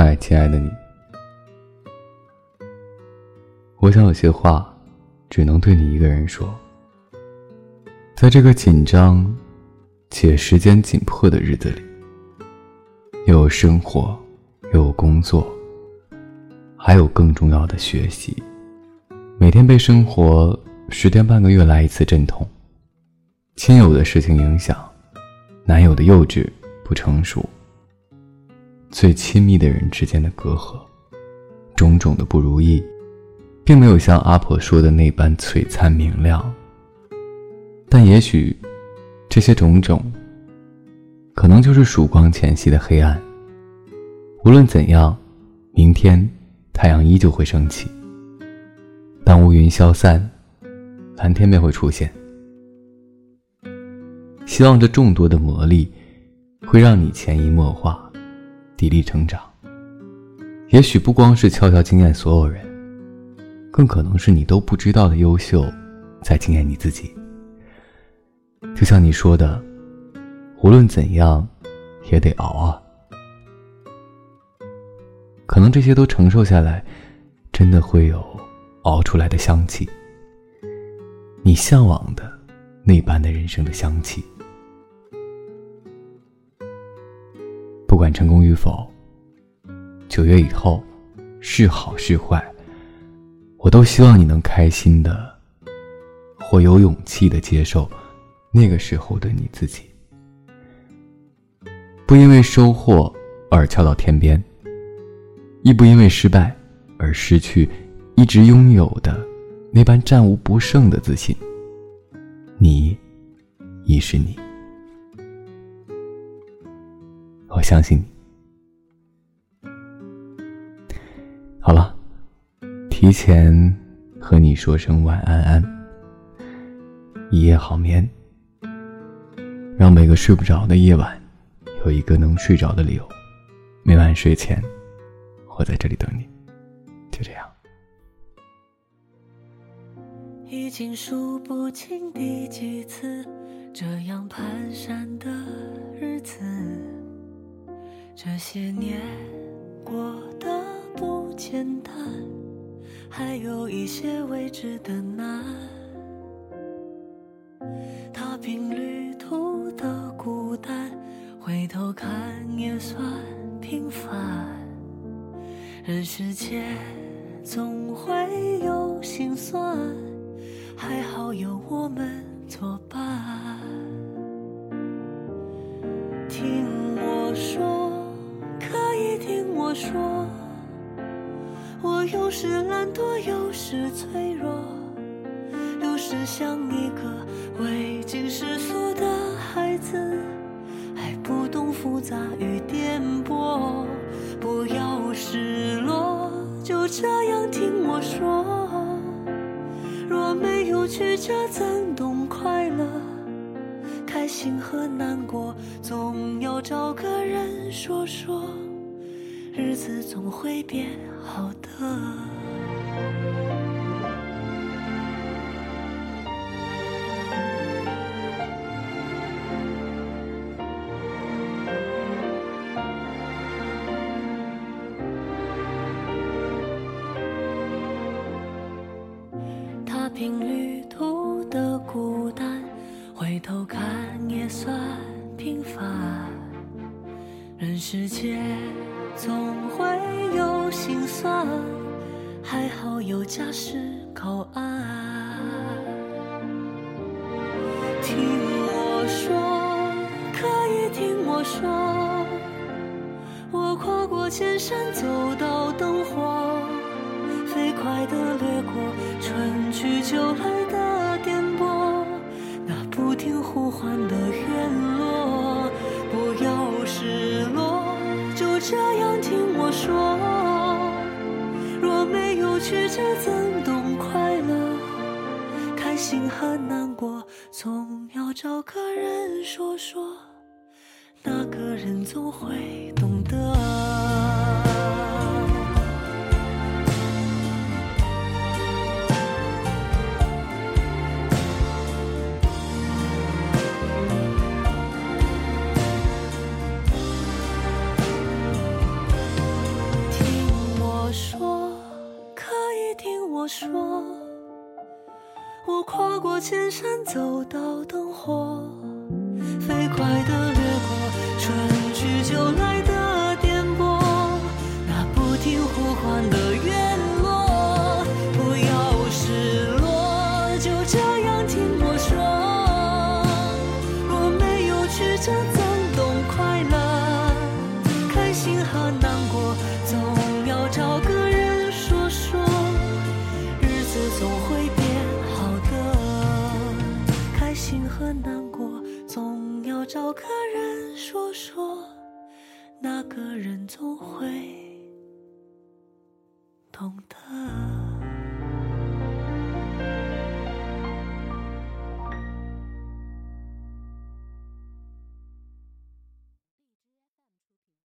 嗨，亲爱的你，我想有些话只能对你一个人说。在这个紧张且时间紧迫的日子里，又有生活，又有工作，还有更重要的学习。每天被生活十天半个月来一次阵痛，亲友的事情影响，男友的幼稚不成熟。最亲密的人之间的隔阂，种种的不如意，并没有像阿婆说的那般璀璨明亮。但也许，这些种种，可能就是曙光前夕的黑暗。无论怎样，明天太阳依旧会升起。当乌云消散，蓝天便会出现。希望这众多的魔力，会让你潜移默化。砥砺成长，也许不光是悄悄惊艳所有人，更可能是你都不知道的优秀，在惊艳你自己。就像你说的，无论怎样，也得熬啊。可能这些都承受下来，真的会有熬出来的香气，你向往的那般的人生的香气。不管成功与否，九月以后是好是坏，我都希望你能开心的，或有勇气的接受那个时候的你自己，不因为收获而翘到天边，亦不因为失败而失去一直拥有的那般战无不胜的自信。你，亦是你。我相信你。好了，提前和你说声晚安安，一夜好眠。让每个睡不着的夜晚，有一个能睡着的理由。每晚睡前，我在这里等你。就这样。已经数不清第几次这样蹒跚的日子。这些年过得不简单，还有一些未知的难。踏平旅途的孤单，回头看也算平凡。人世间总会有心酸，还好有我们作伴。听我说。说，我有时懒惰，有时脆弱，有时像一个未经世俗的孩子，还不懂复杂与颠簸。不要失落，就这样听我说。若没有曲折，怎懂快乐？开心和难过，总要找个人说说。日子总会变好的。踏平旅途的孤单，回头看也算平凡。人世间。总会有心酸，还好有家是靠岸。听我说，可以听我说，我跨过千山，走到灯火，飞快地掠过春去秋来的颠簸，那不停呼唤的院落，不要失落。就这样我说，若没有曲折，怎懂快乐？开心和难过，总要找个人说说，那个人总会懂得。说我跨过千山走到灯火飞快的找个人说说那个人总会懂得。